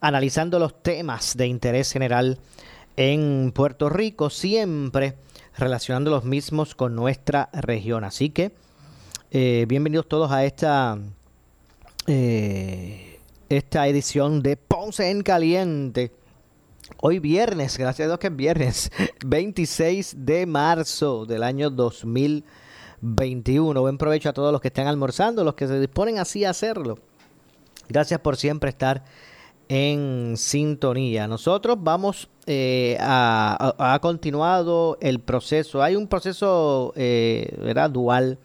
analizando los temas de interés general en Puerto Rico, siempre relacionando los mismos con nuestra región. Así que, eh, bienvenidos todos a esta, eh, esta edición de Ponce en Caliente Hoy viernes, gracias a Dios que es viernes, 26 de marzo del año 2021. Buen provecho a todos los que están almorzando, los que se disponen así a hacerlo. Gracias por siempre estar en sintonía. Nosotros vamos eh, a, ha continuado el proceso. Hay un proceso eh, dual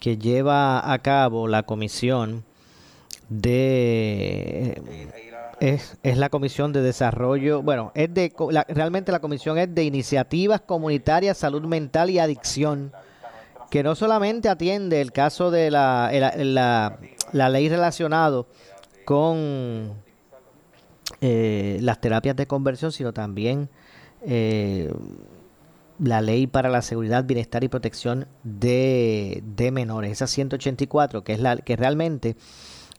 que lleva a cabo la comisión de es, es, la Comisión de Desarrollo, bueno, es de realmente la comisión es de Iniciativas Comunitarias, Salud Mental y Adicción, que no solamente atiende el caso de la, la, la, ley relacionado con eh, las terapias de conversión, sino también eh, la ley para la seguridad, bienestar y protección de, de menores, esa 184, que es la que realmente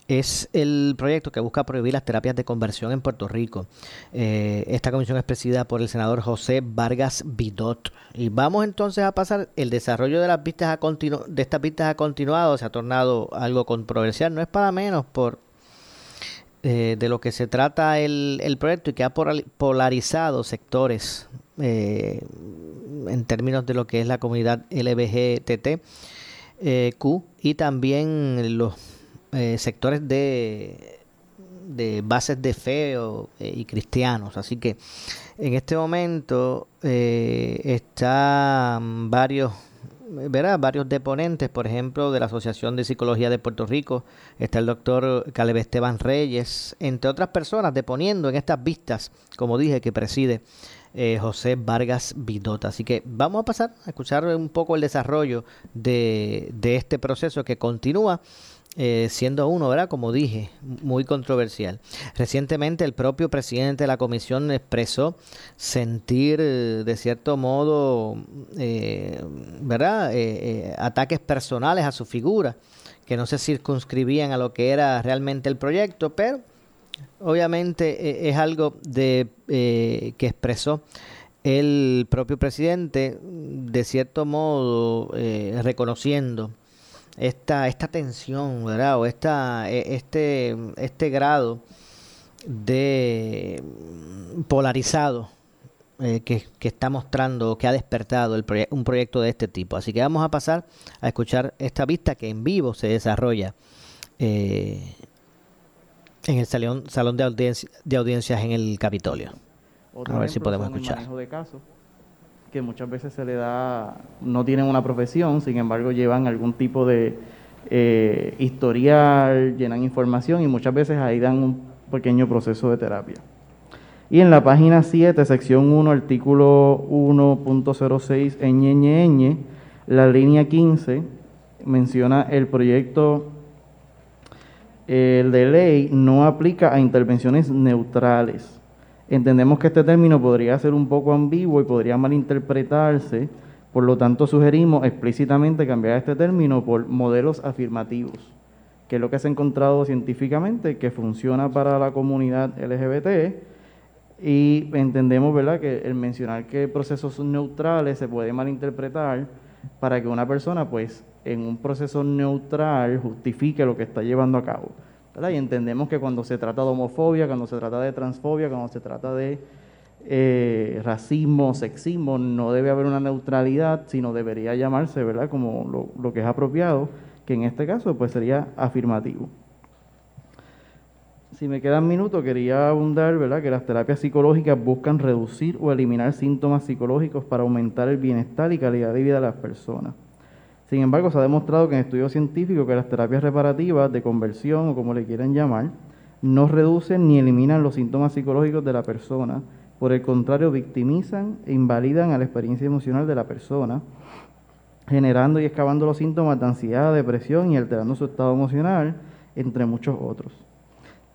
es el proyecto que busca prohibir las terapias de conversión en Puerto Rico. Eh, esta comisión es presidida por el senador José Vargas Vidot. Y vamos entonces a pasar, el desarrollo de las vistas a de estas vistas ha continuado, se ha tornado algo controversial, no es para menos por eh, de lo que se trata el, el, proyecto y que ha polarizado sectores eh, en términos de lo que es la comunidad LBGTT. Q y también los eh, sectores de, de bases de fe eh, y cristianos. Así que en este momento eh, están varios verá varios deponentes, por ejemplo, de la Asociación de Psicología de Puerto Rico, está el doctor Caleb Esteban Reyes, entre otras personas, deponiendo en estas vistas, como dije, que preside José Vargas Vidota. Así que vamos a pasar a escuchar un poco el desarrollo de, de este proceso que continúa eh, siendo uno, ¿verdad? Como dije, muy controversial. Recientemente el propio presidente de la comisión expresó sentir, eh, de cierto modo, eh, ¿verdad? ataques personales a su figura, que no se circunscribían a lo que era realmente el proyecto, pero obviamente es algo de, que expresó el propio presidente, de cierto modo, reconociendo esta, esta tensión, ¿verdad? O esta, e, este, este grado de polarizado eh, que, está mostrando, que ha despertado el un proyecto de este tipo. Así que vamos a pasar a escuchar esta vista que en vivo se desarrolla eh, en el salón, salón de, de audiencias en el Capitolio. a ver si podemos escuchar que muchas veces se le da, no tienen una profesión, sin embargo llevan algún tipo de eh, historial, llenan información y muchas veces ahí dan un pequeño proceso de terapia. Y en la página 7, sección 1, artículo 1.06, ñ, la línea 15 menciona el proyecto el de ley no aplica a intervenciones neutrales. Entendemos que este término podría ser un poco ambiguo y podría malinterpretarse, por lo tanto sugerimos explícitamente cambiar este término por modelos afirmativos, que es lo que se ha encontrado científicamente que funciona para la comunidad LGBT y entendemos ¿verdad? que el mencionar que procesos neutrales se puede malinterpretar para que una persona pues en un proceso neutral justifique lo que está llevando a cabo. Y entendemos que cuando se trata de homofobia, cuando se trata de transfobia, cuando se trata de eh, racismo, sexismo, no debe haber una neutralidad, sino debería llamarse, ¿verdad?, como lo, que es apropiado, que en este caso pues sería afirmativo. Si me quedan minutos, quería abundar, ¿verdad?, que las terapias psicológicas buscan reducir o eliminar síntomas psicológicos para aumentar el bienestar y calidad de vida de las personas. Sin embargo, se ha demostrado que en estudios científicos que las terapias reparativas de conversión o como le quieran llamar, no reducen ni eliminan los síntomas psicológicos de la persona, por el contrario, victimizan e invalidan a la experiencia emocional de la persona, generando y excavando los síntomas de ansiedad, depresión y alterando su estado emocional, entre muchos otros.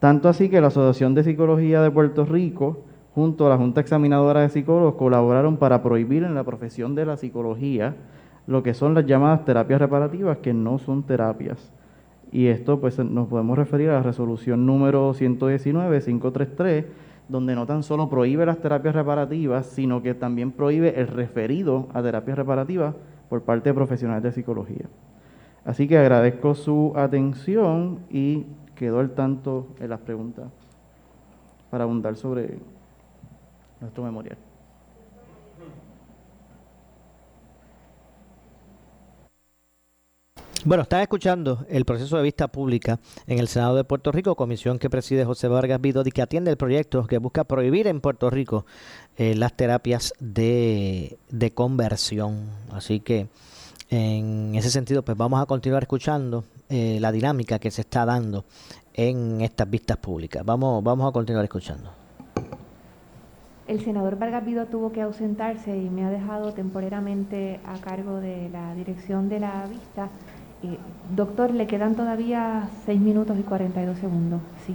Tanto así que la Asociación de Psicología de Puerto Rico, junto a la Junta Examinadora de Psicólogos, colaboraron para prohibir en la profesión de la psicología lo que son las llamadas terapias reparativas, que no son terapias. Y esto pues nos podemos referir a la resolución número 119-533, donde no tan solo prohíbe las terapias reparativas, sino que también prohíbe el referido a terapias reparativas por parte de profesionales de psicología. Así que agradezco su atención y quedó al tanto en las preguntas para abundar sobre nuestro memorial. Bueno, están escuchando el proceso de vista pública en el Senado de Puerto Rico, comisión que preside José Vargas Vidodi, que atiende el proyecto que busca prohibir en Puerto Rico eh, las terapias de, de conversión. Así que en ese sentido, pues vamos a continuar escuchando eh, la dinámica que se está dando en estas vistas públicas. Vamos, vamos a continuar escuchando. El senador Vargas Vido tuvo que ausentarse y me ha dejado temporalmente a cargo de la dirección de la vista. Eh, doctor, le quedan todavía 6 minutos y 42 segundos. Si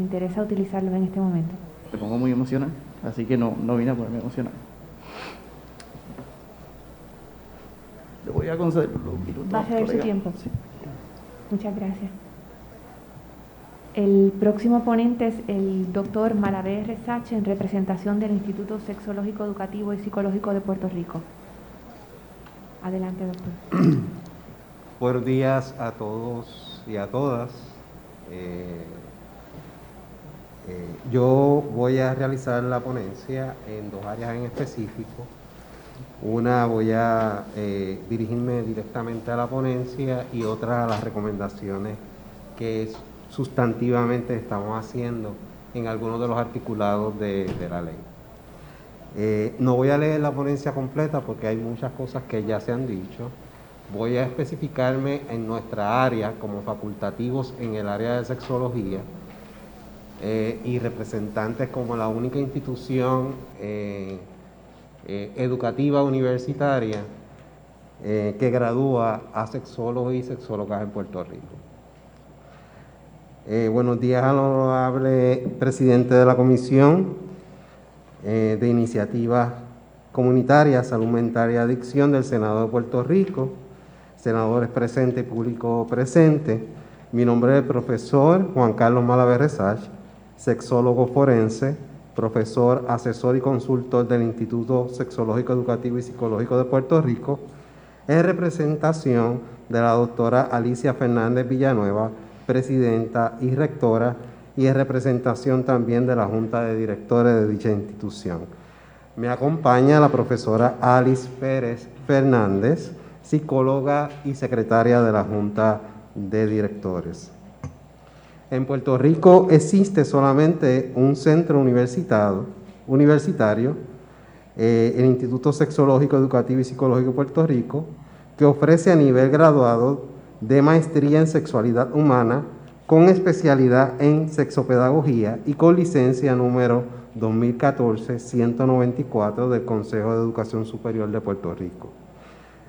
interesa utilizarlo en este momento. Te pongo muy emocional, así que no, no vine a ponerme emocional. Le voy a conceder los minutos. Va a ceder su tiempo. Muchas gracias. El próximo ponente es el doctor Malavé Resache en representación del Instituto Sexológico Educativo y Psicológico de Puerto Rico. Adelante, doctor. Buenos días a todos y a todas. Eh, eh, yo voy a realizar la ponencia en dos áreas en específico. Una voy a eh, dirigirme directamente a la ponencia y otra a las recomendaciones que sustantivamente estamos haciendo en algunos de los articulados de, la ley. No voy a leer la ponencia completa porque hay muchas cosas que ya se han dicho. Voy a especificarme en nuestra área como facultativos en el área de sexología eh, y representantes como la única institución eh, educativa universitaria eh, que gradúa a sexólogos y sexólogas en Puerto Rico. Eh, buenos días al honorable presidente de la Comisión de Iniciativas Comunitarias, Salud Mental y Adicción del Senado de Puerto Rico, senadores presentes y público presente. Mi nombre es el profesor Juan Carlos Malaver sexólogo forense, profesor, asesor y consultor del Instituto Sexológico Educativo y Psicológico de Puerto Rico, en representación de la doctora Alicia Fernández Villanueva, presidenta y rectora, y en representación también de la Junta de Directores de dicha institución. Me acompaña la profesora Alice Pérez Fernández, psicóloga y secretaria de la Junta de Directores. En Puerto Rico existe solamente un centro universitario, eh, el Instituto Sexológico Educativo y Psicológico de Puerto Rico, que ofrece a nivel graduado de maestría en sexualidad humana con especialidad en sexopedagogía y con licencia número 2014-194 del Consejo de Educación Superior de Puerto Rico.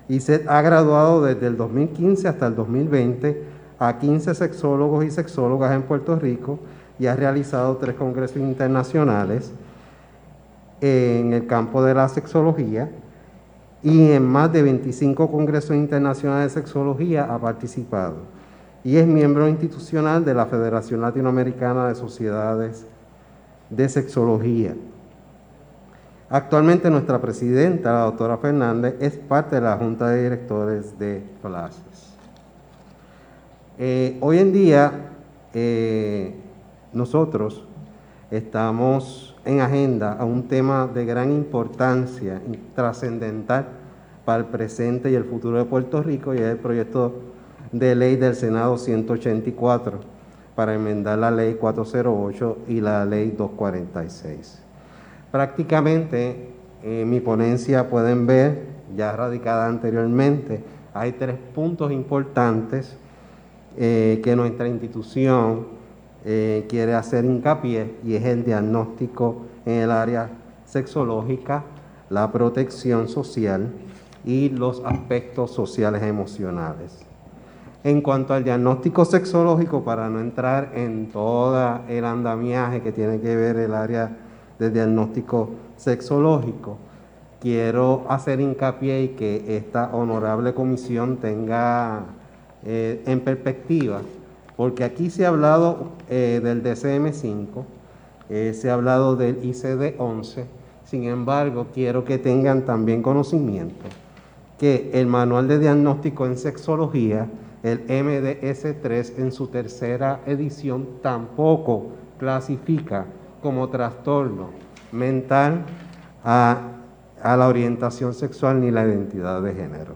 Y se ha graduado desde el 2015 hasta el 2020 a 15 sexólogos y sexólogas en Puerto Rico y ha realizado tres congresos internacionales en el campo de la sexología y en más de 25 congresos internacionales de sexología ha participado y es miembro institucional de la Federación Latinoamericana de Sociedades de Sexología. Actualmente nuestra presidenta, la doctora Fernández, es parte de la Junta de Directores de FLASE. Eh, hoy en día, eh, nosotros estamos en agenda a un tema de gran importancia y trascendental para el presente y el futuro de Puerto Rico y es el proyecto de ley del Senado 184 para enmendar la ley 408 y la ley 246. Prácticamente en mi ponencia pueden ver, ya radicada anteriormente, hay tres puntos importantes eh, que nuestra institución eh, quiere hacer hincapié y es el diagnóstico en el área sexológica, la protección social y los aspectos sociales emocionales. En cuanto al diagnóstico sexológico, para no entrar en todo el andamiaje que tiene que ver el área de diagnóstico sexológico, quiero hacer hincapié y que esta honorable comisión tenga eh, en perspectiva, porque aquí se ha hablado eh, del DCM5, eh, se ha hablado del ICD-11, sin embargo, quiero que tengan también conocimiento que el Manual de Diagnóstico en Sexología el MDS3 en su tercera edición tampoco clasifica como trastorno mental a, la orientación sexual ni la identidad de género.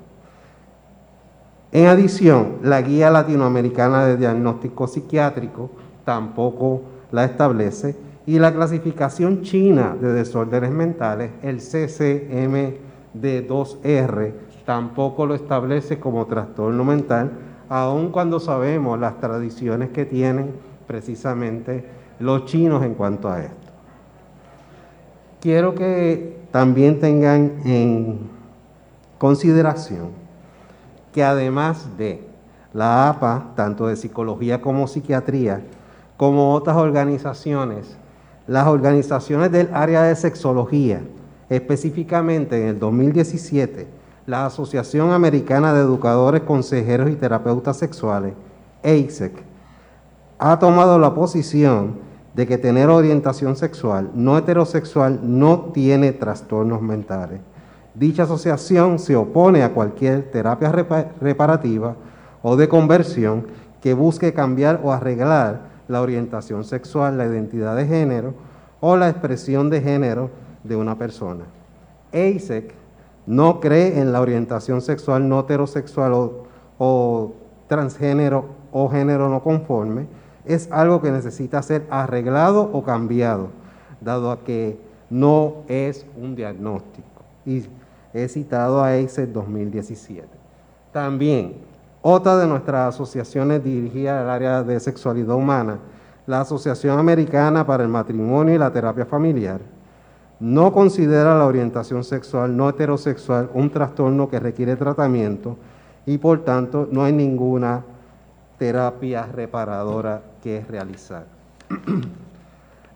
En adición, la Guía Latinoamericana de Diagnóstico Psiquiátrico tampoco la establece y la clasificación china de desórdenes mentales, el CCMD2R, tampoco lo establece como trastorno mental, aun cuando sabemos las tradiciones que tienen precisamente los chinos en cuanto a esto. Quiero que también tengan en consideración que además de la APA, tanto de psicología como psiquiatría, como otras organizaciones, las organizaciones del área de sexología, específicamente en el 2017, la Asociación Americana de Educadores, Consejeros y Terapeutas Sexuales, AISEC, ha tomado la posición de que tener orientación sexual no heterosexual no tiene trastornos mentales. Dicha asociación se opone a cualquier terapia reparativa o de conversión que busque cambiar o arreglar la orientación sexual, la identidad de género o la expresión de género de una persona. AISEC no cree en la orientación sexual no heterosexual o, transgénero o género no conforme, es algo que necesita ser arreglado o cambiado, dado a que no es un diagnóstico. Y he citado a ACE 2017. También, otra de nuestras asociaciones dirigida al área de sexualidad humana, la Asociación Americana para el Matrimonio y la Terapia Familiar, no considera la orientación sexual no heterosexual un trastorno que requiere tratamiento y por tanto no hay ninguna terapia reparadora que realizar.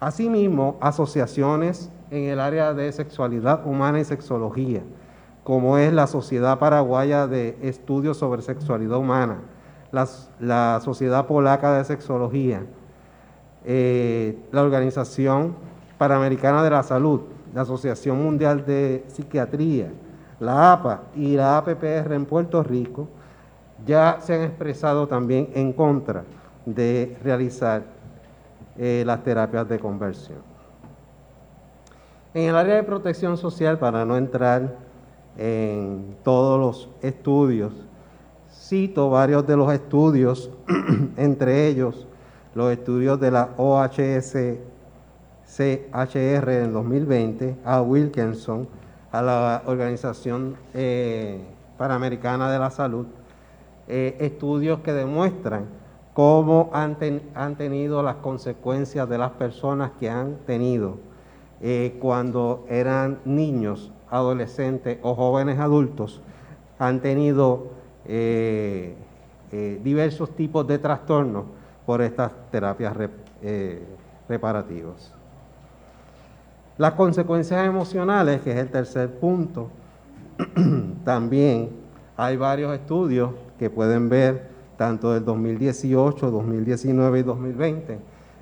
Asimismo, asociaciones en el área de sexualidad humana y sexología, como es la Sociedad Paraguaya de Estudios sobre Sexualidad Humana, la, Sociedad Polaca de Sexología, eh, la Organización Panamericana de la Salud, la Asociación Mundial de Psiquiatría, la APA y la APPR en Puerto Rico ya se han expresado también en contra de realizar eh, las terapias de conversión. En el área de protección social, para no entrar en todos los estudios, cito varios de los estudios, entre ellos los estudios de la OHS CHR en 2020, a Wilkinson, a la Organización eh, Panamericana de la Salud, eh, estudios que demuestran cómo han, tenido las consecuencias de las personas que han tenido eh, cuando eran niños, adolescentes o jóvenes adultos, han tenido diversos tipos de trastornos por estas terapias reparativas. Las consecuencias emocionales, que es el tercer punto, también hay varios estudios que pueden ver, tanto del 2018, 2019 y 2020,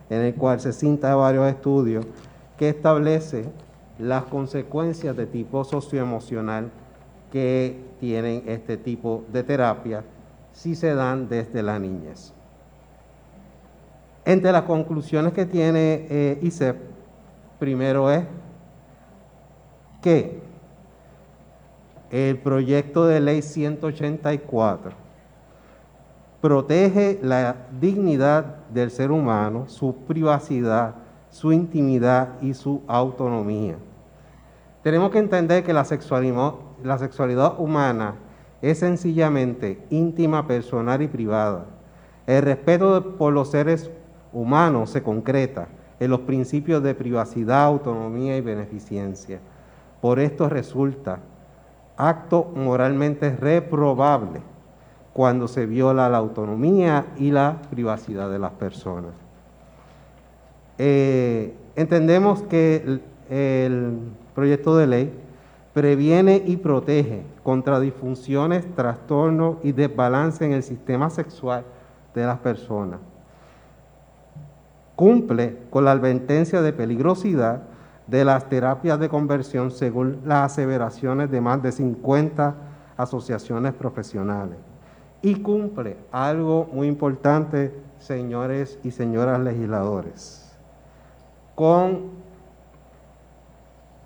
en el cual se cinta varios estudios que establece las consecuencias de tipo socioemocional que tienen este tipo de terapia si se dan desde la niñez. Entre las conclusiones que tiene eh, ICEP, primero es que el proyecto de ley 184 protege la dignidad del ser humano, su privacidad, su intimidad y su autonomía. Tenemos que entender que la sexualidad, humana es sencillamente íntima, personal y privada. El respeto por los seres humanos se concreta en los principios de privacidad, autonomía y beneficencia. Por esto resulta acto moralmente reprobable cuando se viola la autonomía y la privacidad de las personas. Eh, entendemos que el proyecto de ley previene y protege contra disfunciones, trastornos y desbalance en el sistema sexual de las personas. Cumple con la advertencia de peligrosidad de las terapias de conversión según las aseveraciones de más de 50 asociaciones profesionales. Y cumple algo muy importante, señores y señoras legisladores, con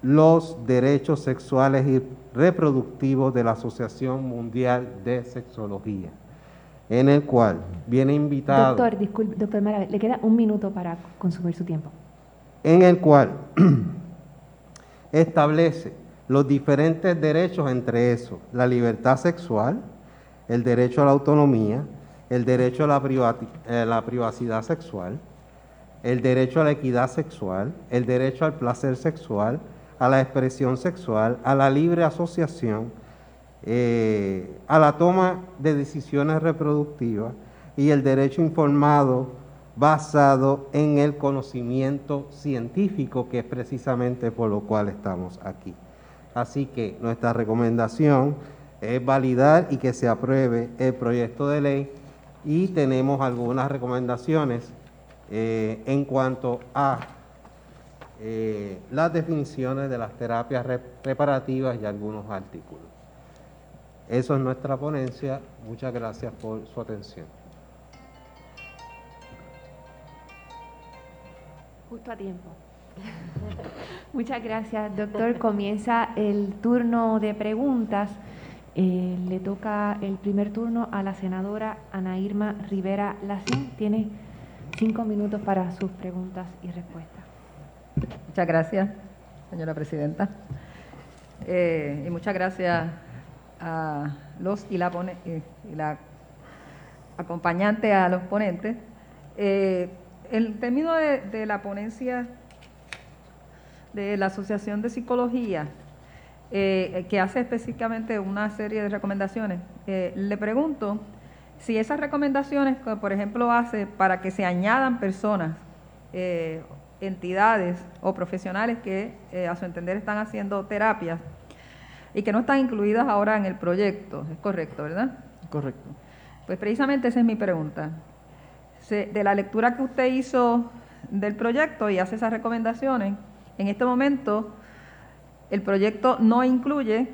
los derechos sexuales y reproductivos de la Asociación Mundial de Sexología, en el cual viene invitado... Doctor, disculpe, doctor Mara, le queda un minuto para consumir su tiempo. En el cual establece los diferentes derechos entre esos, la libertad sexual, el derecho a la autonomía, el derecho a la, eh, la privacidad sexual, el derecho a la equidad sexual, el derecho al placer sexual, a la expresión sexual, a la libre asociación, eh, a la toma de decisiones reproductivas y el derecho informado basado en el conocimiento científico, que es precisamente por lo cual estamos aquí. Así que nuestra recomendación es validar y que se apruebe el proyecto de ley y tenemos algunas recomendaciones eh, en cuanto a eh, las definiciones de las terapias reparativas y algunos artículos. Eso es nuestra ponencia. Muchas gracias por su atención. Justo a tiempo. Muchas gracias, doctor. Comienza el turno de preguntas. Eh, le toca el primer turno a la senadora Ana Irma Rivera Lacín. Tiene cinco minutos para sus preguntas y respuestas. Muchas gracias, señora presidenta. Eh, y muchas gracias a los y la, eh, y la acompañante a los ponentes. Eh, el término de, la ponencia de la Asociación de Psicología, que hace específicamente una serie de recomendaciones, le pregunto si esas recomendaciones, por ejemplo, hace para que se añadan personas entidades o profesionales que eh, a su entender están haciendo terapias y que no están incluidas ahora en el proyecto. Es correcto, ¿verdad? Correcto. Pues precisamente esa es mi pregunta. de la lectura que usted hizo del proyecto y hace esas recomendaciones, en este momento el proyecto no incluye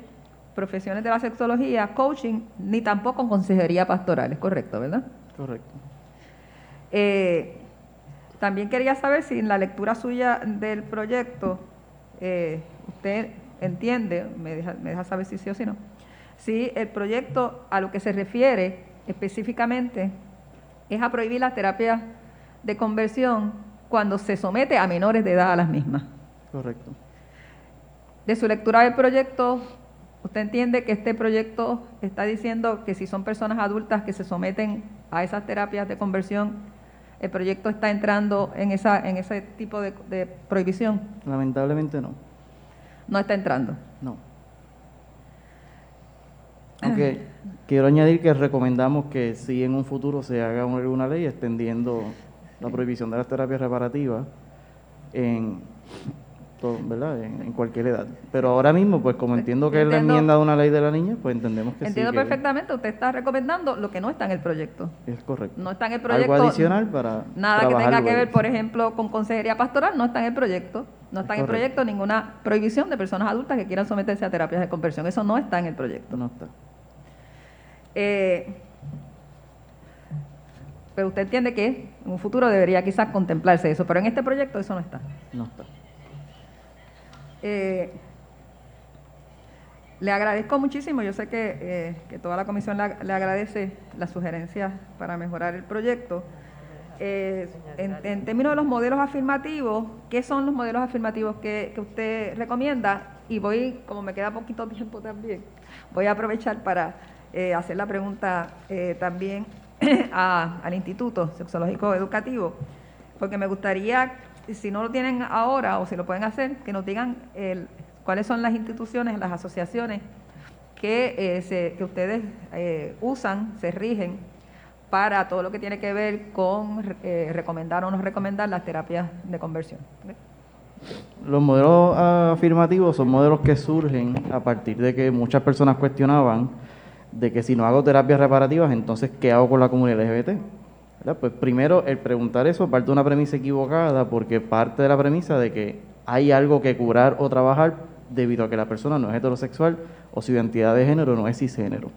profesiones de la sexología, coaching, ni tampoco consejería pastoral, ¿es correcto, verdad? Correcto. Eh, también quería saber si en la lectura suya del proyecto eh, usted entiende, me deja, me deja saber si sí o si no, si el proyecto a lo que se refiere específicamente es a prohibir las terapias de conversión cuando se somete a menores de edad a las mismas. Correcto. De su lectura del proyecto, ¿usted entiende que este proyecto está diciendo que si son personas adultas que se someten a esas terapias de conversión, el proyecto está entrando en, esa, en ese tipo de, prohibición? Lamentablemente no. No está entrando. No. Aunque quiero añadir que recomendamos que si en un futuro se haga una ley extendiendo la prohibición de las terapias reparativas en ¿verdad? En, cualquier edad. Pero ahora mismo, pues como entiendo que es la enmienda de una ley de la niña, pues entendemos que Entiendo sí, perfectamente, usted está recomendando lo que no está en el proyecto. Es correcto. No está en el proyecto. Algo adicional para Nada que tenga que ver, por ejemplo, con consejería pastoral, no está en el proyecto. No está en el proyecto ninguna prohibición de personas adultas que quieran someterse a terapias de conversión. Eso no está en el proyecto. No está. Eh, pero usted entiende que en un futuro debería quizás contemplarse eso, pero en este proyecto eso no está. No está. Eh, le agradezco muchísimo, yo sé que, eh, que toda la comisión le, agradece las sugerencias para mejorar el proyecto. Eh, en, términos de los modelos afirmativos, ¿qué son los modelos afirmativos que, usted recomienda? Y voy, como me queda poquito tiempo también, voy a aprovechar para hacer la pregunta también al Instituto Sexológico Educativo, porque me gustaría, si no lo tienen ahora o si lo pueden hacer, que nos digan el, cuáles son las instituciones, las asociaciones que, eh, se, ustedes eh, usan, se rigen para todo lo que tiene que ver con eh, recomendar o no recomendar las terapias de conversión. Los modelos afirmativos son modelos que surgen a partir de que muchas personas cuestionaban de que si no hago terapias reparativas, entonces ¿qué hago con la comunidad LGBT? Pues primero, el preguntar eso parte de una premisa equivocada porque parte de la premisa de que hay algo que curar o trabajar debido a que la persona no es heterosexual o su identidad de género no es cisgénero.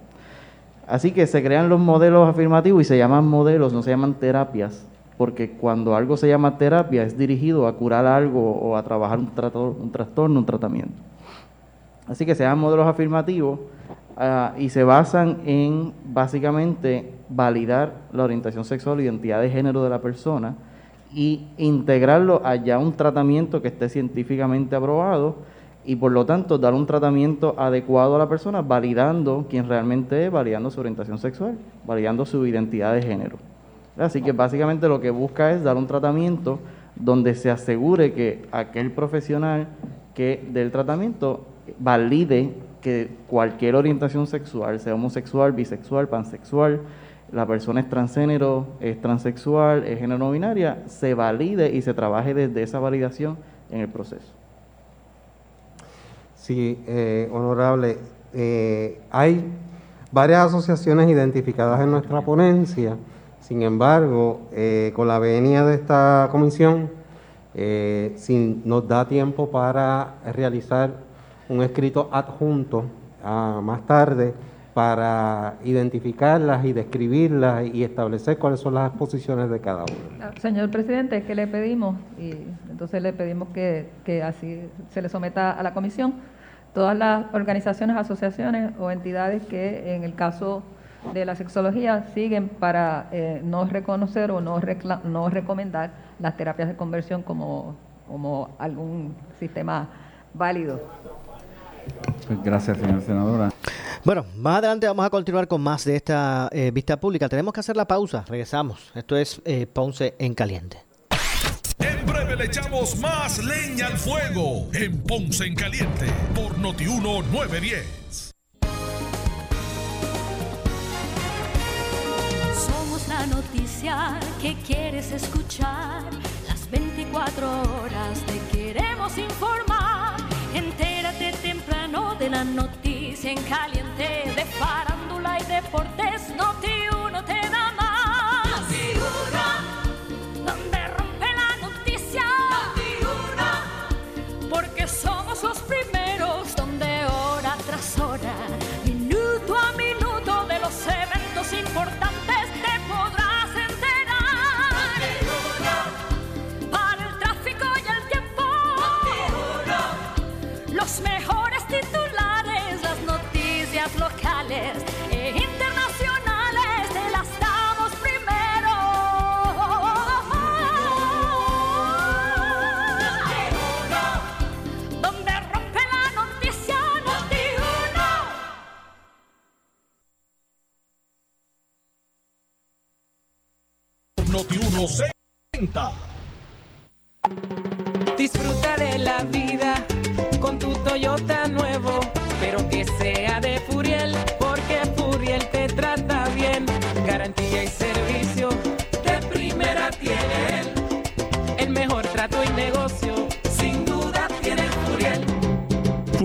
Así que se crean los modelos afirmativos y se llaman modelos, no se llaman terapias, porque cuando algo se llama terapia es dirigido a curar algo o a trabajar un, trato, un trastorno, un tratamiento. Así que se llaman modelos afirmativos uh, y se basan en básicamente validar la orientación sexual identidad de género de la persona y integrarlo allá un tratamiento que esté científicamente aprobado y por lo tanto dar un tratamiento adecuado a la persona, validando quién realmente es, validando su orientación sexual, validando su identidad de género. Así que básicamente lo que busca es dar un tratamiento donde se asegure que aquel profesional que del tratamiento valide que cualquier orientación sexual, sea homosexual, bisexual, pansexual, la persona es transgénero, es transexual, es género no binaria, se valide y se trabaje desde esa validación en el proceso. Sí, eh, honorable. Eh, hay varias asociaciones identificadas en nuestra ponencia. Sin embargo, eh, con la venia de esta comisión, eh, si nos da tiempo para realizar un escrito adjunto a más tarde para identificarlas y describirlas y establecer cuáles son las posiciones de cada una. Señor presidente, es que le pedimos, y entonces le pedimos que, que así se le someta a la comisión, todas las organizaciones, asociaciones o entidades que en el caso de la sexología siguen para eh, no reconocer o no, no recomendar las terapias de conversión como, como algún sistema válido. Pues gracias, señora senadora. Bueno, más adelante vamos a continuar con más de esta eh, vista pública. Tenemos que hacer la pausa. Regresamos. Esto es eh, Ponce en Caliente. En breve le echamos más leña al fuego en Ponce en Caliente por Notiuno 910. Somos la noticia que quieres escuchar. Las 24 horas te queremos informar. Entérate temprano de la noticia en caliente de farándula y deportes. Noti1 te Noti 160. Disfruta de la vida con tu Toyota nuevo,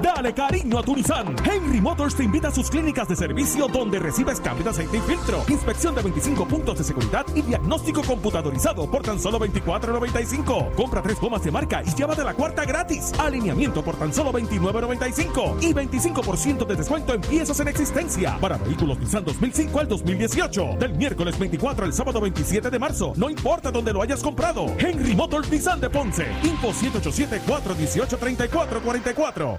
Dale cariño a tu Nissan. Henry Motors te invita a sus clínicas de servicio donde recibes cambio de aceite y filtro, inspección de 25 puntos de seguridad y diagnóstico computadorizado por tan solo 24.95. Compra tres gomas de marca y llévate la cuarta gratis. Alineamiento por tan solo 29.95 y 25% de descuento en piezas en existencia para vehículos Nissan 2005 al 2018. Del miércoles 24 al sábado 27 de marzo. No importa dónde lo hayas comprado. Henry Motors Nissan de Ponce. Info 787 418 3444.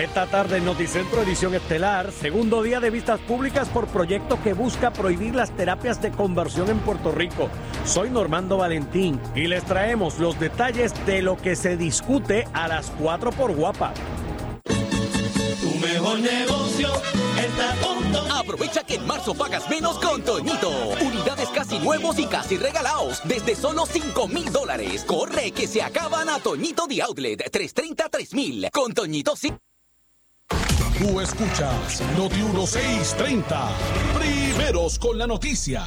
Esta tarde en Noticentro Edición Estelar, segundo día de vistas públicas por proyecto que busca prohibir las terapias de conversión en Puerto Rico. Soy Normando Valentín y les traemos los detalles de lo que se discute a las 4 por Guapa. Tu mejor negocio está punto. Aprovecha que en marzo pagas menos con Toñito. Unidades casi nuevos y casi regalados desde solo 5 mil dólares. Corre que se acaban a Toñito de Outlet 330-3000. Con Toñito sí. Tú escuchas Noti 1630. Primeros con la noticia.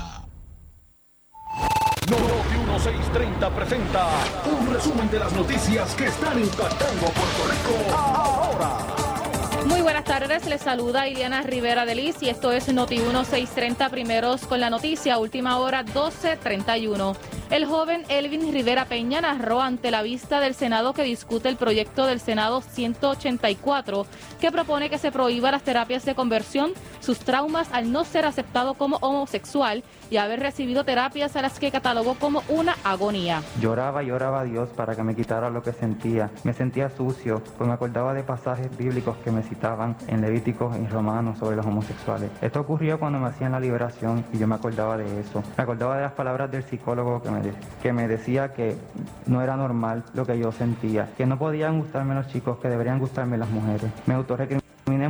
Noti 1630 presenta un resumen de las noticias que están impactando Puerto Rico ahora. Muy buenas tardes, les saluda Iliana Rivera de Liz y esto es Noti 1630 primeros con la noticia, última hora 1231. El joven Elvin Rivera Peña narró ante la vista del Senado que discute el proyecto del Senado 184 que propone que se prohíba las terapias de conversión, sus traumas al no ser aceptado como homosexual y haber recibido terapias a las que catalogó como una agonía. Lloraba y lloraba a Dios para que me quitara lo que sentía. Me sentía sucio, pues me acordaba de pasajes bíblicos que me citaban en Levíticos y Romanos sobre los homosexuales. Esto ocurrió cuando me hacían la liberación y yo me acordaba de eso. Me acordaba de las palabras del psicólogo que me, que me decía que no era normal lo que yo sentía, que no podían gustarme los chicos, que deberían gustarme las mujeres. Me autorrecriminé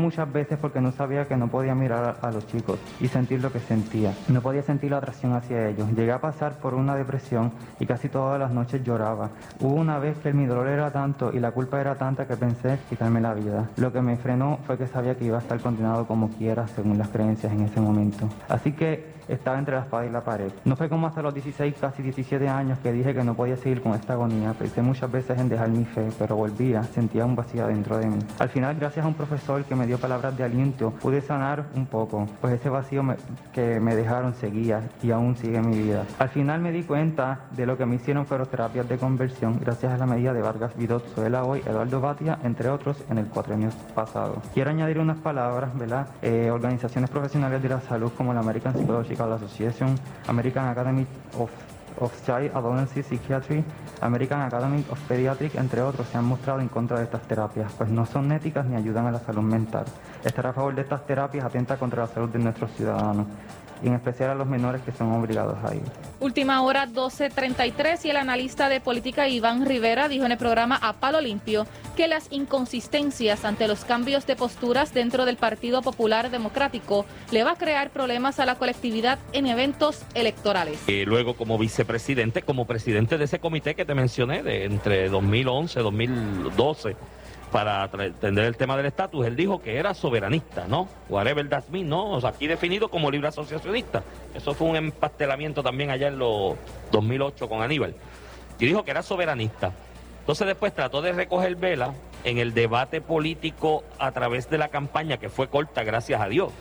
muchas veces porque no sabía que no podía mirar a, a los chicos y sentir lo que sentía. No podía sentir la atracción hacia ellos. Llegué a pasar por una depresión y casi todas las noches lloraba. Hubo una vez que mi dolor era tanto y la culpa era tanta que pensé quitarme la vida. Lo que me frenó fue que sabía que iba a estar condenado como quiera según las creencias en ese momento. Así que estaba entre la espada y la pared. No fue como hasta los 16, casi 17 años que dije que no podía seguir con esta agonía. Pensé muchas veces en dejar mi fe, pero volvía, sentía un vacío dentro de mí. Al final, gracias a un profesor que me dio palabras de aliento, pude sanar un poco, pues ese vacío me- que me dejaron seguía y aún sigue en mi vida. Al final me di cuenta de lo que me hicieron fueron terapias de conversión gracias a la medida de Vargas Vidot, Suela Hoy, Eduardo Batia, entre otros, en el cuatrenio pasado. Quiero añadir unas palabras, ¿verdad? Eh, organizaciones profesionales de la salud como la American Psychological Association, American Academy of of Child Adolescent Psychiatry, American Academy of Pediatrics, entre otros, se han mostrado en contra de estas terapias, pues no son éticas ni ayudan a la salud mental. Estar a favor de estas terapias atenta contra la salud de nuestros ciudadanos y en especial a los menores que son obligados a ir. Última hora 12.33 y el analista de política Iván Rivera dijo en el programa A Palo Limpio que las inconsistencias ante los cambios de posturas dentro del Partido Popular Democrático le va a crear problemas a la colectividad en eventos electorales. Eh, luego como vicepresidente, como presidente de ese comité que te mencioné, de entre 2011 y 2012 para atender el tema del estatus, él dijo que era soberanista, ¿no? Whatever that means, ¿no? O sea, aquí definido como libre asociacionista. Eso fue un empastelamiento también allá en los 2008 con Aníbal. Y dijo que era soberanista. Entonces después trató de recoger vela en el debate político a través de la campaña, que fue corta, gracias a Dios.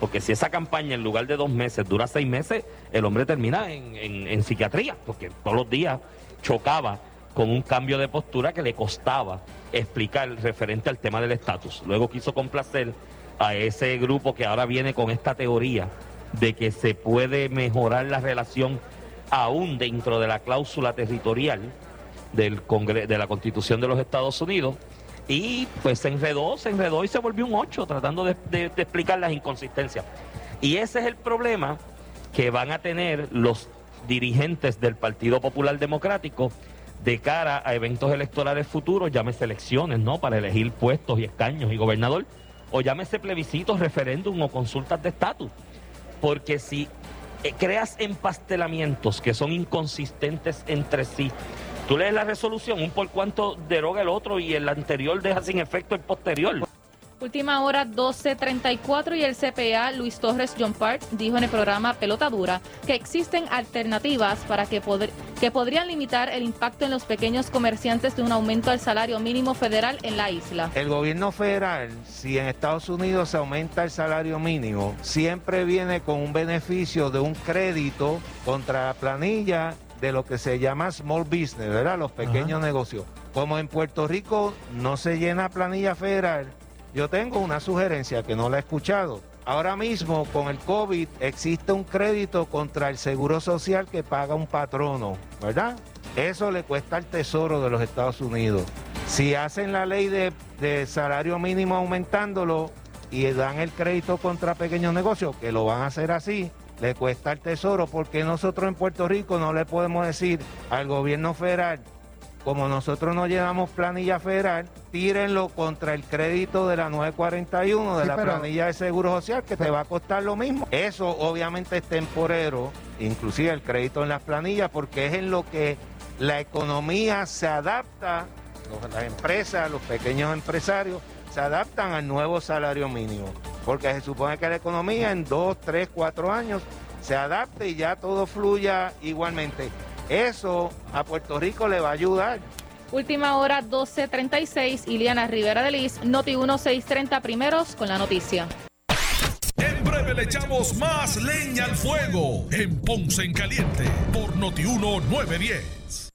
Porque si esa campaña en lugar de dos meses dura seis meses, el hombre termina en, en psiquiatría, porque todos los días chocaba con un cambio de postura que le costaba explicar referente al tema del estatus. Luego quiso complacer a ese grupo que ahora viene con esta teoría de que se puede mejorar la relación aún dentro de la cláusula territorial del de la Constitución de los Estados Unidos. Y pues se enredó, se enredó y se volvió un ocho tratando de, de explicar las inconsistencias. Y ese es el problema que van a tener los dirigentes del Partido Popular Democrático de cara a eventos electorales futuros, llámese elecciones, ¿no? Para elegir puestos y escaños y gobernador, o llámese plebiscitos, referéndum o consultas de estatus. Porque si eh, creas empastelamientos que son inconsistentes entre sí, tú lees la resolución, un por cuanto deroga el otro y el anterior deja sin efecto el posterior. Última hora 12.34 y el CPA Luis Torres John Park dijo en el programa Pelota Dura que existen alternativas para que, que podrían limitar el impacto en los pequeños comerciantes de un aumento al salario mínimo federal en la isla. El gobierno federal, si en Estados Unidos se aumenta el salario mínimo, siempre viene con un beneficio de un crédito contra la planilla de lo que se llama small business, ¿verdad? Los pequeños negocios. Como en Puerto Rico no se llena planilla federal, yo tengo una sugerencia que no la he escuchado. Ahora mismo con el COVID existe un crédito contra el seguro social que paga un patrono, ¿verdad? Eso le cuesta al Tesoro de los Estados Unidos. Si hacen la ley de, salario mínimo aumentándolo y dan el crédito contra pequeños negocios, que lo van a hacer así, le cuesta al Tesoro, porque nosotros en Puerto Rico no le podemos decir al gobierno federal, como nosotros no llevamos planilla federal, tírenlo contra el crédito de la 941 de la planilla de Seguro Social, que te va a costar lo mismo. Eso obviamente es temporero, inclusive el crédito en las planillas, porque es en lo que la economía se adapta, las empresas, los pequeños empresarios, se adaptan al nuevo salario mínimo. Porque se supone que la economía en dos, tres, cuatro años se adapte y ya todo fluya igualmente. Eso a Puerto Rico le va a ayudar. Última hora 12.36, Iliana Rivera de Liz, Noti 1630 primeros con la noticia. En breve le echamos más leña al fuego en Ponce en Caliente por Noti 1910.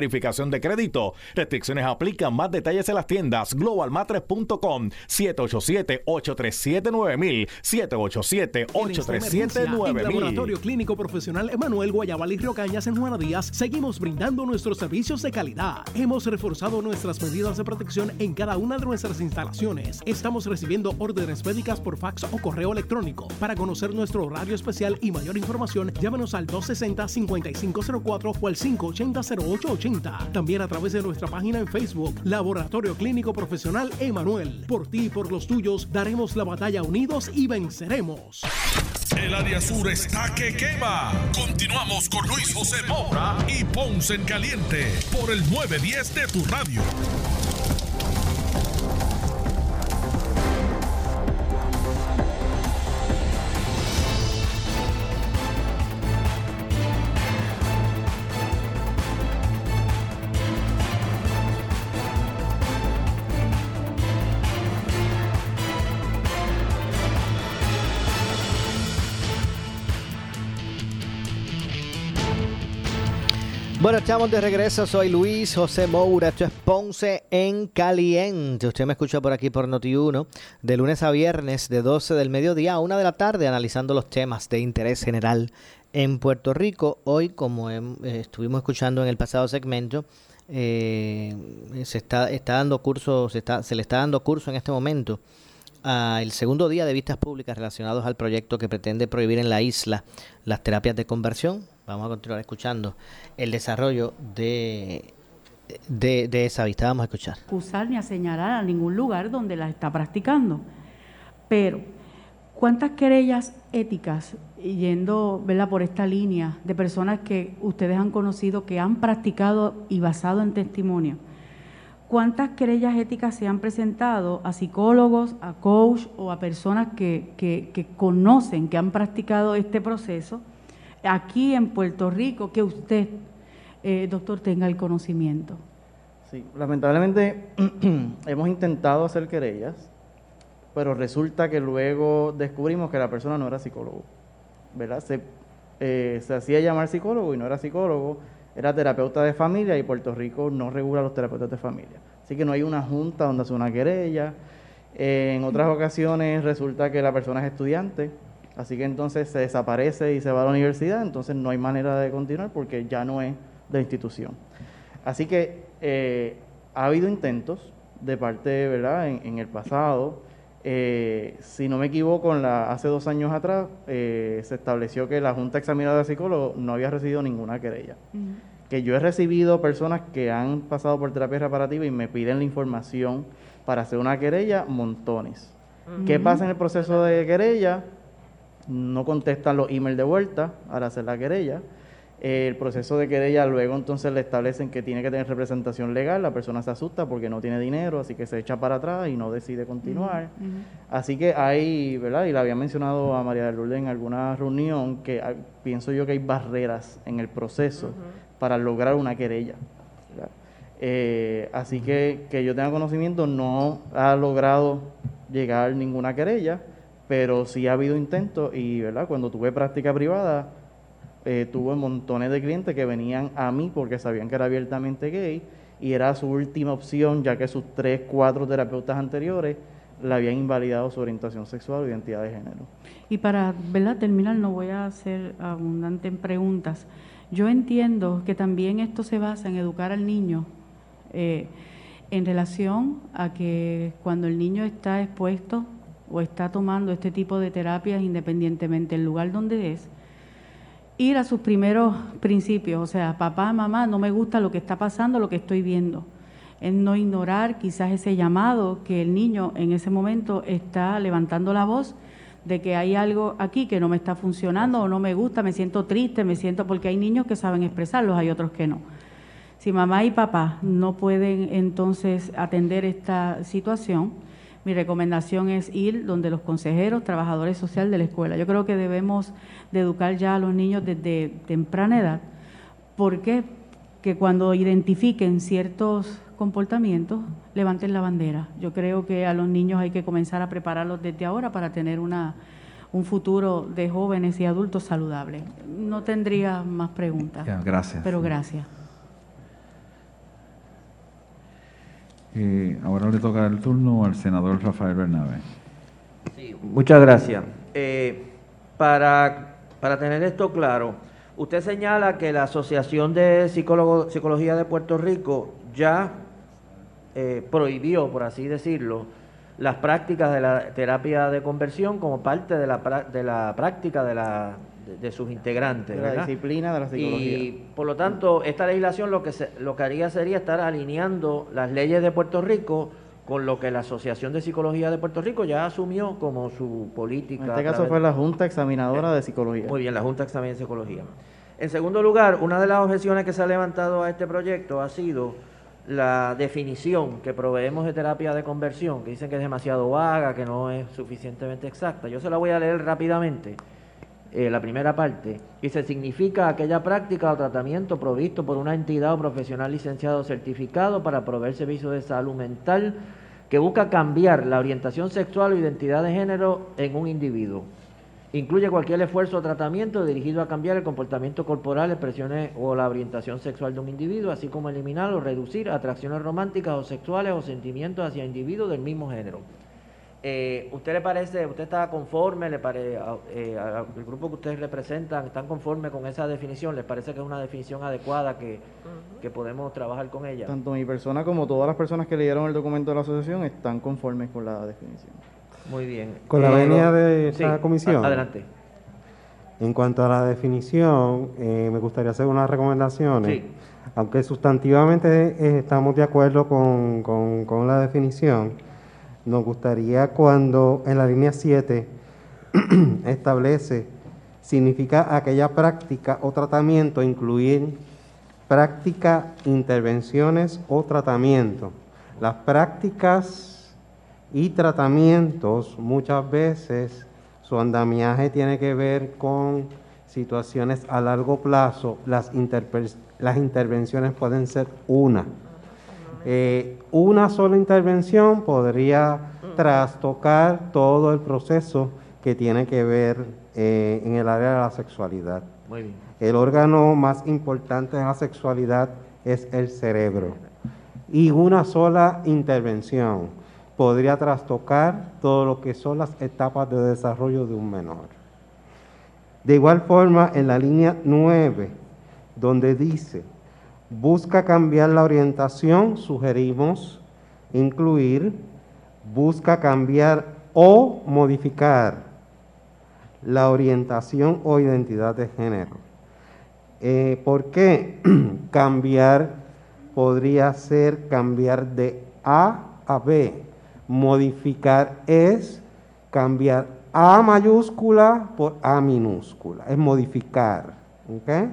verificación de crédito. Restricciones aplican. Más detalles en las tiendas globalmatres.com 787-837-9000 787-837-9000 Laboratorio Clínico Profesional Emanuel Guayabal y Río Cañas en Juana Díaz seguimos brindando nuestros servicios de calidad. Hemos reforzado nuestras medidas de protección en cada una de nuestras instalaciones. Estamos recibiendo órdenes médicas por fax o correo electrónico. Para conocer nuestro horario especial y mayor información, llámenos al 260-5504 o al 580-0880 también a través de nuestra página en Facebook, Laboratorio Clínico Profesional Emanuel. Por ti y por los tuyos daremos la batalla unidos y venceremos. El área sur está que quema. Continuamos con Luis José Moura y Ponce en Caliente por el 910 de tu radio. Bueno, estamos de regreso. Soy Luis José Moura. Esto es Ponce en Caliente. Usted me escucha por aquí por Noti1 de lunes a viernes de 12 del mediodía a 1 de la tarde analizando los temas de interés general en Puerto Rico. Hoy, como eh, estuvimos escuchando en el pasado segmento, eh, se está, está dando curso, se, está, se le está dando curso en este momento al segundo día de vistas públicas relacionados al proyecto que pretende prohibir en la isla las terapias de conversión. Vamos a continuar escuchando el desarrollo de, de, esa vista. Vamos a escuchar. acusar ni a señalar a ningún lugar donde la está practicando. Pero, ¿cuántas querellas éticas, yendo ¿verdad? por esta línea, de personas que ustedes han conocido que han practicado y basado en testimonio? ¿Cuántas querellas éticas se han presentado a psicólogos, a coach o a personas que, que conocen, que han practicado este proceso aquí en Puerto Rico, que usted, eh, doctor, tenga el conocimiento? Sí, lamentablemente hemos intentado hacer querellas, pero resulta que luego descubrimos que la persona no era psicólogo, ¿verdad? Se, eh, se hacía llamar psicólogo y no era psicólogo, era terapeuta de familia y Puerto Rico no regula los terapeutas de familia. Así que no hay una junta donde hace una querella. En otras ocasiones resulta que la persona es estudiante, así que entonces se desaparece y se va a la universidad, entonces no hay manera de continuar porque ya no es de institución. Así que eh, ha habido intentos de parte, ¿verdad?, en, en el pasado. Eh, si no me equivoco, en la, hace dos años atrás eh, se estableció que la Junta Examinadora de Psicólogos no había recibido ninguna querella. Que yo he recibido personas que han pasado por terapia reparativa y me piden la información para hacer una querella, montones. ¿Qué pasa en el proceso de querella? No contestan los emails de vuelta al hacer la querella. Eh, el proceso de querella luego entonces le establecen que tiene que tener representación legal, la persona se asusta porque no tiene dinero, así que se echa para atrás y no decide continuar. Así que hay, ¿verdad? Y le había mencionado a María de Lourdes en alguna reunión que hay- pienso yo que hay barreras en el proceso para lograr una querella. Eh, así que que yo tenga conocimiento no ha logrado llegar ninguna querella, pero sí ha habido intentos y, ¿verdad? Cuando tuve práctica privada, eh, tuve montones de clientes que venían a mí porque sabían que era abiertamente gay y era su última opción ya que sus tres, cuatro terapeutas anteriores le habían invalidado su orientación sexual o identidad de género. Y para ¿verdad? terminar, no voy a ser abundante en preguntas. Yo entiendo que también esto se basa en educar al niño eh, en relación a que cuando el niño está expuesto o está tomando este tipo de terapias, independientemente del lugar donde es, ir a sus primeros principios, o sea, papá, mamá, no me gusta lo que está pasando, lo que estoy viendo. En no ignorar quizás ese llamado que el niño en ese momento está levantando la voz de que hay algo aquí que no me está funcionando o no me gusta, me siento triste, me siento porque hay niños que saben expresarlos, hay otros que no. Si mamá y papá no pueden entonces atender esta situación, mi recomendación es ir donde los consejeros, trabajadores sociales de la escuela. Yo creo que debemos de educar ya a los niños desde temprana edad, porque que cuando identifiquen ciertos comportamientos, levanten la bandera. Yo creo que a los niños hay que comenzar a prepararlos desde ahora para tener una, un futuro de jóvenes y adultos saludables. No tendría más preguntas. Gracias. Pero gracias. Eh, ahora le toca el turno al senador Rafael Bernabe. Muchas gracias. Eh, para, para tener esto claro, usted señala que la Asociación de Psicología de Puerto Rico ya eh, prohibió, por así decirlo, las prácticas de la terapia de conversión como parte de la, de la práctica de, la, de, sus integrantes. De la ¿verdad? disciplina de la psicología. Y por lo tanto, esta legislación lo que, se- lo que haría sería estar alineando las leyes de Puerto Rico con lo que la Asociación de Psicología de Puerto Rico ya asumió como su política. En este caso fue la Junta Examinadora de Psicología. Muy bien, la Junta Examen de Psicología. En segundo lugar, una de las objeciones que se ha levantado a este proyecto ha sido la definición que proveemos de terapia de conversión, que dicen que es demasiado vaga, que no es suficientemente exacta. Yo se la voy a leer rápidamente, eh, la primera parte. Dice, significa aquella práctica o tratamiento provisto por una entidad o profesional licenciado o certificado para proveer servicios de salud mental que busca cambiar la orientación sexual o identidad de género en un individuo. Incluye cualquier esfuerzo o tratamiento dirigido a cambiar el comportamiento corporal, expresiones o la orientación sexual de un individuo, así como eliminar o reducir atracciones románticas o sexuales o sentimientos hacia individuos del mismo género. Eh, ¿Usted le parece, usted está conforme, le pare, a- eh, grupo que ustedes representan, están conforme con esa definición? ¿Les parece que es una definición adecuada que, que podemos trabajar con ella? Tanto mi persona como todas las personas que leyeron el documento de la asociación están conformes con la definición. Muy bien. Con la Eh, venia de esta sí, comisión. adelante. En cuanto a la definición, eh, me gustaría hacer unas recomendaciones. Sí. Aunque sustantivamente eh, estamos de acuerdo con, con- con la definición, nos gustaría cuando en la línea 7 establece, significa aquella práctica o tratamiento, incluir práctica, intervenciones o tratamiento. Las prácticas y tratamientos muchas veces su andamiaje tiene que ver con situaciones a largo plazo. Las, las intervenciones pueden ser una. Eh, una sola intervención podría trastocar todo el proceso que tiene que ver eh, en el área de la sexualidad. Muy bien. El órgano más importante de la sexualidad es el cerebro. Y una sola intervención podría trastocar todo lo que son las etapas de desarrollo de un menor. De igual forma, en la línea 9, donde dice, busca cambiar la orientación, sugerimos incluir, busca cambiar o modificar la orientación o identidad de género. Eh, ¿Por qué? cambiar podría ser cambiar de A a B. Modificar es cambiar A mayúscula por A minúscula. Es modificar. ¿ok?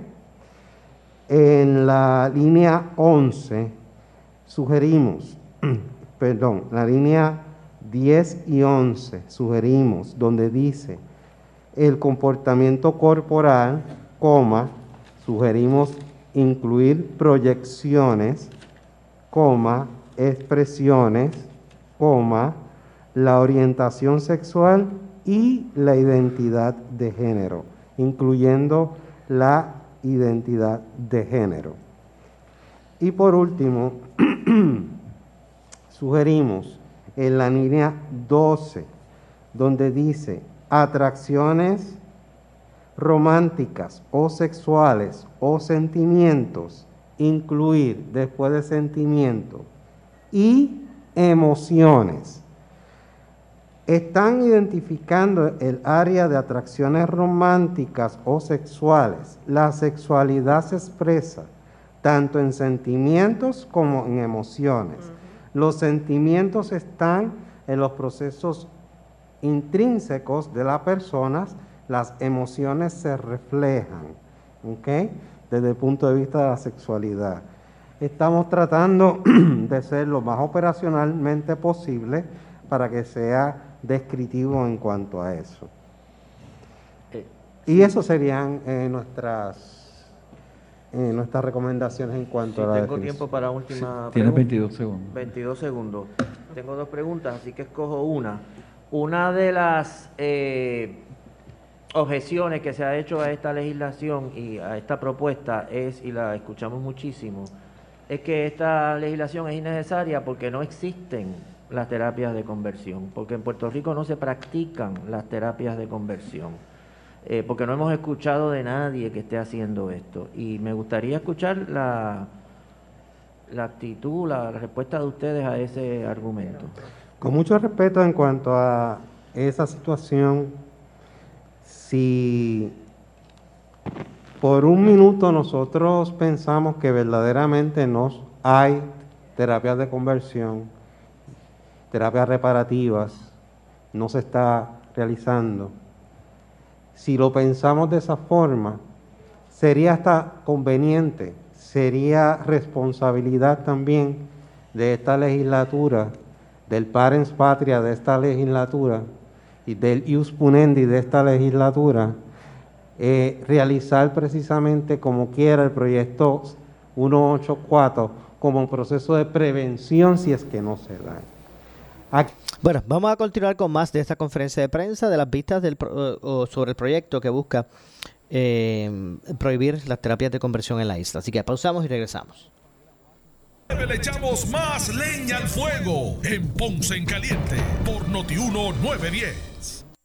En la línea 11 sugerimos, perdón, la línea 10 y 11 sugerimos donde dice el comportamiento corporal, coma, sugerimos incluir proyecciones, coma, expresiones, coma, la orientación sexual y la identidad de género, incluyendo la identidad de género. Y por último, sugerimos en la línea 12, donde dice atracciones románticas o sexuales o sentimientos, incluir después de sentimiento y emociones. Están identificando el área de atracciones románticas o sexuales. La sexualidad se expresa tanto en sentimientos como en emociones. Los sentimientos están en los procesos intrínsecos de las personas, las emociones se reflejan, ¿ok? Desde el punto de vista de la sexualidad. Estamos tratando de ser lo más operacionalmente posible para que sea descriptivo en cuanto a eso. Eh, Y eso serían eh, nuestras, eh, nuestras recomendaciones en cuanto Sí, a la tengo definición. tiempo para última Tienes pregunta. 22 segundos. 22 segundos. Tengo dos preguntas, así que escojo una. Una de las eh, objeciones que se ha hecho a esta legislación y a esta propuesta es, y la escuchamos muchísimo, es que esta legislación es innecesaria porque no existen las terapias de conversión, porque en Puerto Rico no se practican las terapias de conversión, eh, porque no hemos escuchado de nadie que esté haciendo esto. Y me gustaría escuchar la, la actitud, la respuesta de ustedes a ese argumento. Con mucho respeto en cuanto a esa situación, si por un minuto nosotros pensamos que verdaderamente no hay terapias de conversión, terapias reparativas, no se está realizando, si lo pensamos de esa forma, sería hasta conveniente, sería responsabilidad también de esta legislatura, del parens patria de esta legislatura y del ius punendi de esta legislatura, eh, realizar precisamente como quiera el proyecto 184 como un proceso de prevención si es que no se da. Bueno, vamos a continuar con más de esta conferencia de prensa de las vistas del pro- o sobre el proyecto que busca eh, prohibir las terapias de conversión en la isla. Así que pausamos y regresamos. Le echamos más leña al fuego en Ponce en Caliente por Notiuno 910.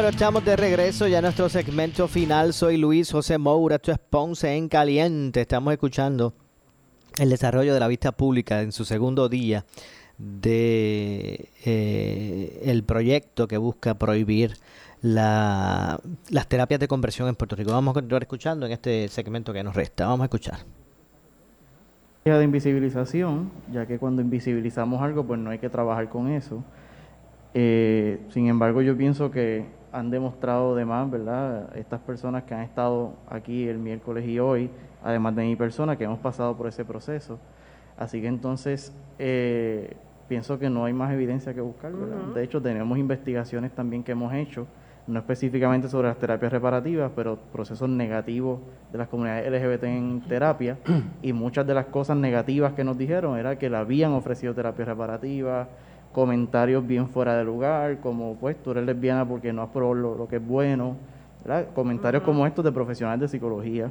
Bueno, estamos de regreso ya en nuestro segmento final. Soy Luis José Moura, esto es Ponce en Caliente. Estamos escuchando el desarrollo de la vista pública en su segundo día de eh, el proyecto que busca prohibir la- las terapias de conversión en Puerto Rico. Vamos a continuar escuchando en este segmento que nos resta. Vamos a escuchar. de invisibilización, ya que cuando invisibilizamos algo, pues no hay que trabajar con eso. Eh, sin embargo, yo pienso que han demostrado de más, ¿verdad? Estas personas que han estado aquí el miércoles y hoy, además de mi persona, que hemos pasado por ese proceso. Así que entonces, eh, pienso que no hay más evidencia que buscar, ¿verdad? De hecho, tenemos investigaciones también que hemos hecho, no específicamente sobre las terapias reparativas, pero procesos negativos de las comunidades LGBT en terapia, y muchas de las cosas negativas que nos dijeron era que le habían ofrecido terapias reparativas, comentarios bien fuera de lugar, como pues tú eres lesbiana porque no has probado lo, lo que es bueno, ¿verdad? comentarios como estos de profesionales de psicología.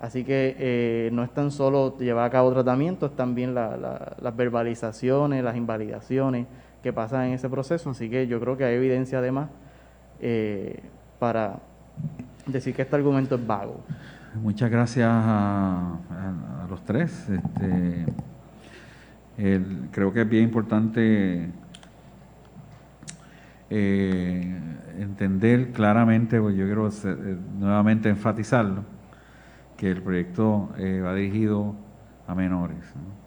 Así que eh, no es tan solo llevar a cabo tratamiento, es también la- la- las verbalizaciones, las invalidaciones que pasan en ese proceso. Así que yo creo que hay evidencia además eh, para decir que este argumento es vago. Muchas gracias a, a- a los tres. Este, creo que es bien importante eh, entender claramente, pues yo quiero eh, nuevamente enfatizarlo, que el proyecto eh, va dirigido a menores. ¿no?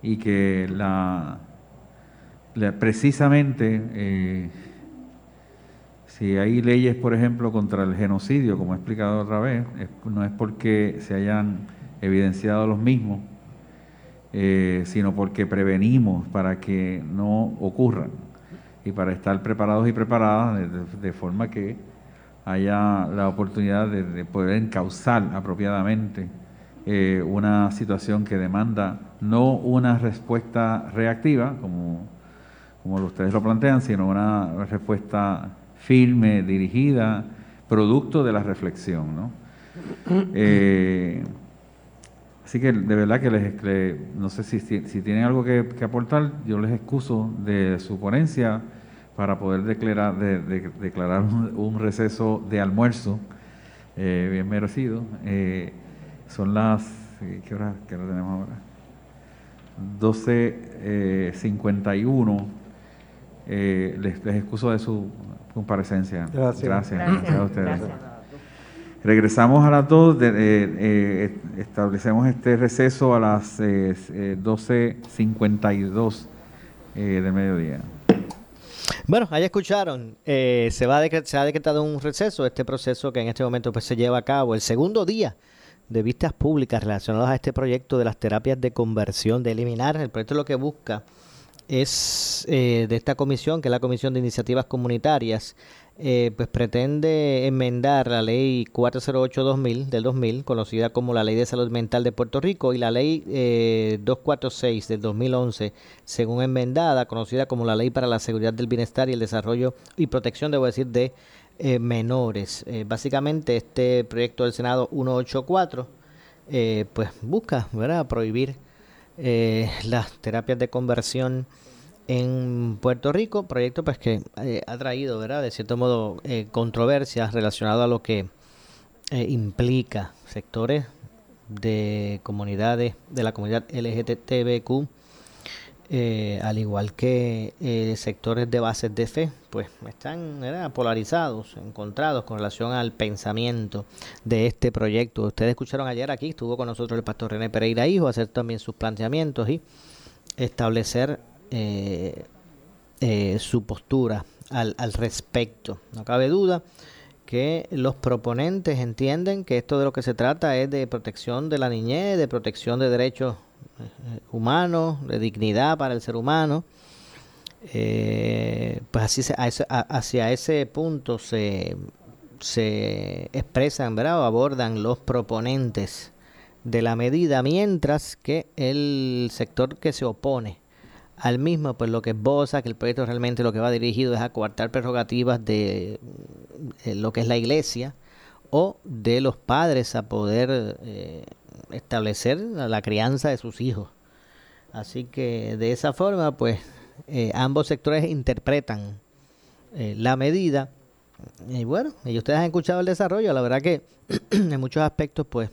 Y que la, precisamente si hay leyes, por ejemplo, contra el genocidio, como he explicado otra vez, no es porque se hayan evidenciado los mismos, eh, sino porque prevenimos para que no ocurran y para estar preparados y preparadas de, forma que haya la oportunidad de, de poder encauzar apropiadamente eh, una situación que demanda no una respuesta reactiva, como, como ustedes lo plantean, sino una respuesta firme, dirigida, producto de la reflexión. ¿no? Eh, así que de verdad que les, le- no sé si, si, tienen algo que, que aportar, yo les excuso de su ponencia para poder declarar, de- de- declarar un, un receso de almuerzo eh, bien merecido. Eh, son las, eh, ¿qué hora, qué hora tenemos ahora? 12.51. Eh, les, les excuso de su comparecencia. Gracias. Gracias, Gracias. gracias a ustedes. Gracias. Regresamos a las 2, de- eh, eh, establecemos este receso a las eh, eh, 12.52 eh, del mediodía. Bueno, ahí escucharon, eh, se, va se ha decretado un receso, este proceso que en este momento pues, se lleva a cabo, el segundo día de vistas públicas relacionadas a este proyecto de las terapias de conversión, de eliminar, el proyecto lo que busca es eh, de esta comisión, que es la Comisión de Iniciativas Comunitarias, eh, pues pretende enmendar la ley 408-2000 del 2000, conocida como la Ley de Salud Mental de Puerto Rico, y la ley eh, 246 del 2011, según enmendada, conocida como la Ley para la Seguridad del Bienestar y el Desarrollo y Protección, debo decir, de eh, menores. Eh, básicamente, este proyecto del Senado 184 eh, pues busca ¿verdad? prohibir las terapias de conversión en Puerto Rico, proyecto pues que eh, ha traído, ¿verdad? De cierto modo, eh, controversias relacionadas a lo que eh, implica sectores de comunidades, de la comunidad LGTBQ, al igual que sectores de bases de fe, pues están polarizados, encontrados con relación al pensamiento de este proyecto. Ustedes escucharon ayer aquí, estuvo con nosotros el pastor René Pereira Hijo, hacer también sus planteamientos y establecer eh, eh, su postura al, al respecto. No cabe duda que los proponentes entienden que esto de lo que se trata es de protección de la niñez, de protección de derechos eh, humanos, de dignidad para el ser humano. Eh, pues así se- a ese- a- hacia ese punto se, se expresan, ¿verdad? O abordan los proponentes de la medida, mientras que el sector que se opone al mismo, pues lo que esboza, que el proyecto realmente lo que va dirigido es a coartar prerrogativas de eh, lo que es la iglesia o de los padres a poder eh, establecer la crianza de sus hijos. Así que de esa forma, pues eh, ambos sectores interpretan la medida. Y bueno, y ustedes han escuchado el desarrollo, la verdad que en muchos aspectos, pues,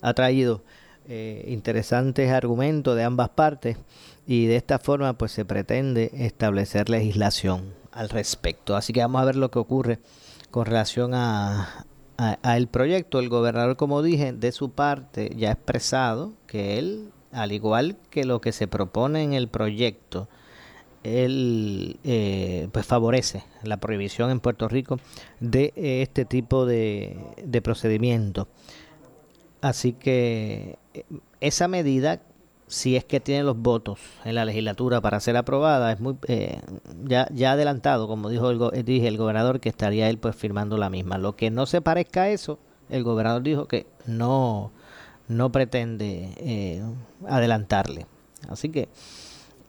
ha traído eh, interesantes argumentos de ambas partes y de esta forma pues se pretende establecer legislación al respecto. Así que vamos a ver lo que ocurre con relación a, el proyecto. El gobernador, como dije, de su parte ya ha expresado que él, al igual que lo que se propone en el proyecto, él eh, pues favorece la prohibición en Puerto Rico de eh, este tipo de, de procedimiento. Así que eh, esa medida, si es que tiene los votos en la legislatura para ser aprobada, es muy eh, ya, ya adelantado, como dijo el, eh, dije el gobernador, que estaría él pues firmando la misma. Lo que no se parezca a eso, el gobernador dijo que no, no pretende eh, adelantarle. Así que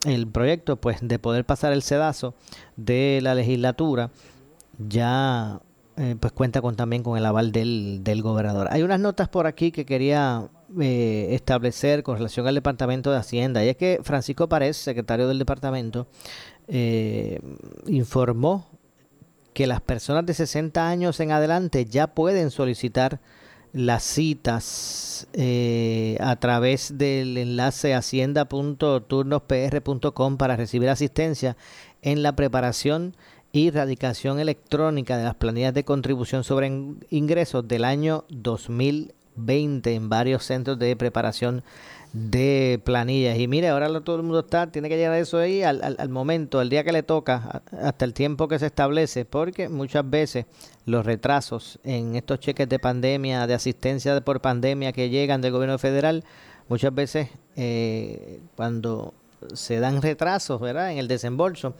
el proyecto pues de poder pasar el sedazo de la legislatura ya eh, pues cuenta con también con el aval del, del gobernador. Hay unas notas por aquí que quería eh, establecer con relación al Departamento de Hacienda y es que Francisco Párez, secretario del departamento, eh, informó que las personas de 60 años en adelante ya pueden solicitar las citas eh, a través del enlace hacienda.turnospr.com para recibir asistencia en la preparación y radicación electrónica de las planillas de contribución sobre in- ingresos del año 2020 en varios centros de preparación de planillas. Y mire, ahora todo el mundo está, tiene que llegar eso ahí al, momento, al día que le toca, hasta el tiempo que se establece, porque muchas veces los retrasos en estos cheques de pandemia, de asistencia por pandemia que llegan del gobierno federal, muchas veces eh, cuando se dan retrasos ¿verdad? en el desembolso,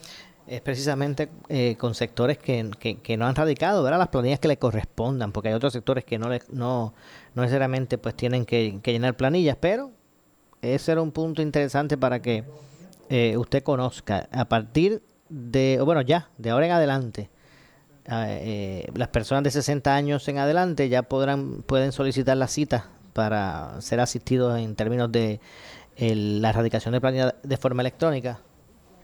es precisamente eh, con sectores que, que- no han radicado ¿verdad? las planillas que le correspondan, porque hay otros sectores que no, le- no, no necesariamente pues tienen que, llenar planillas, pero ese era un punto interesante para que eh, usted conozca. A partir de, bueno, ya, de ahora en adelante, ah, eh, las personas de 60 años en adelante ya podrán pueden solicitar la cita para ser asistidos en términos de la erradicación de planilla de forma electrónica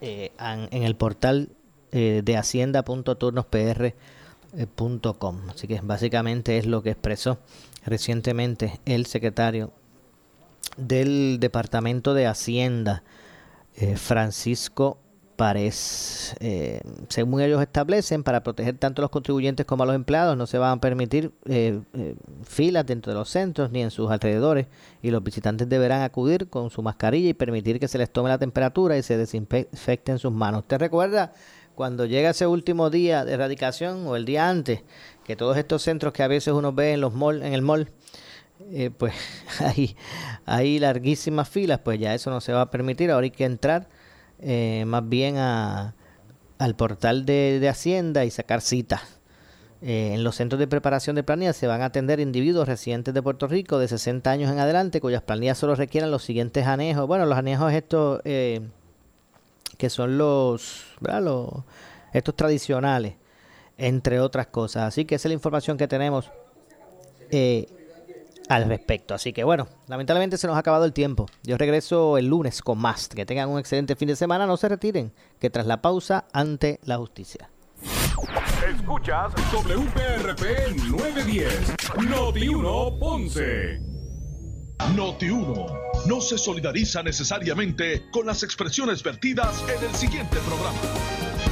eh, en el portal eh, de hacienda.turnospr.com. Así que básicamente es lo que expresó recientemente el secretario del Departamento de Hacienda, eh, Francisco Párez. Eh, según ellos establecen, para proteger tanto a los contribuyentes como a los empleados, no se van a permitir eh, eh, filas dentro de los centros ni en sus alrededores y los visitantes deberán acudir con su mascarilla y permitir que se les tome la temperatura y se desinfecten sus manos. ¿Usted recuerda cuando llega ese último día de erradicación o el día antes, que todos estos centros que a veces uno ve en los mall, en el mall, pues hay, hay larguísimas filas, pues ya eso no se va a permitir. Ahora hay que entrar eh, más bien a, al portal de, de Hacienda y sacar citas. Eh, en los centros de preparación de planillas se van a atender individuos residentes de Puerto Rico de 60 años en adelante cuyas planillas solo requieran los siguientes anejos. Bueno, los anejos estos eh, que son los, los estos tradicionales, entre otras cosas. Así que esa es la información que tenemos. Eh, al respecto. Así que bueno, lamentablemente se nos ha acabado el tiempo. Yo regreso el lunes con más. Que tengan un excelente fin de semana. No se retiren, que tras la pausa ante la justicia. Escuchas WPRP 910, Noti 1 Ponce. Noti 1 no se solidariza necesariamente con las expresiones vertidas en el siguiente programa.